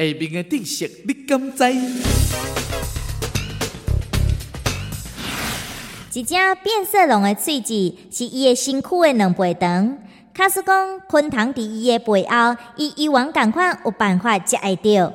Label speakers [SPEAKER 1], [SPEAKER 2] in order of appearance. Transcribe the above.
[SPEAKER 1] 下面的知色你敢知？
[SPEAKER 2] 一只变色龙的喙齿是伊的身躯的两倍长。卡斯讲，昆虫伫伊的背后，伊以往共款有办法食会到。